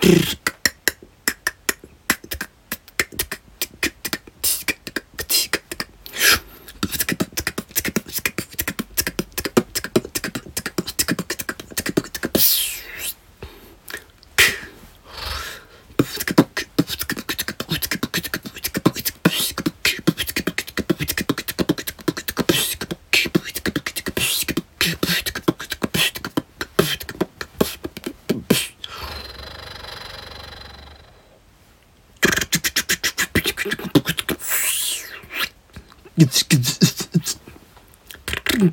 Brr. ぐつぐつぐつぐ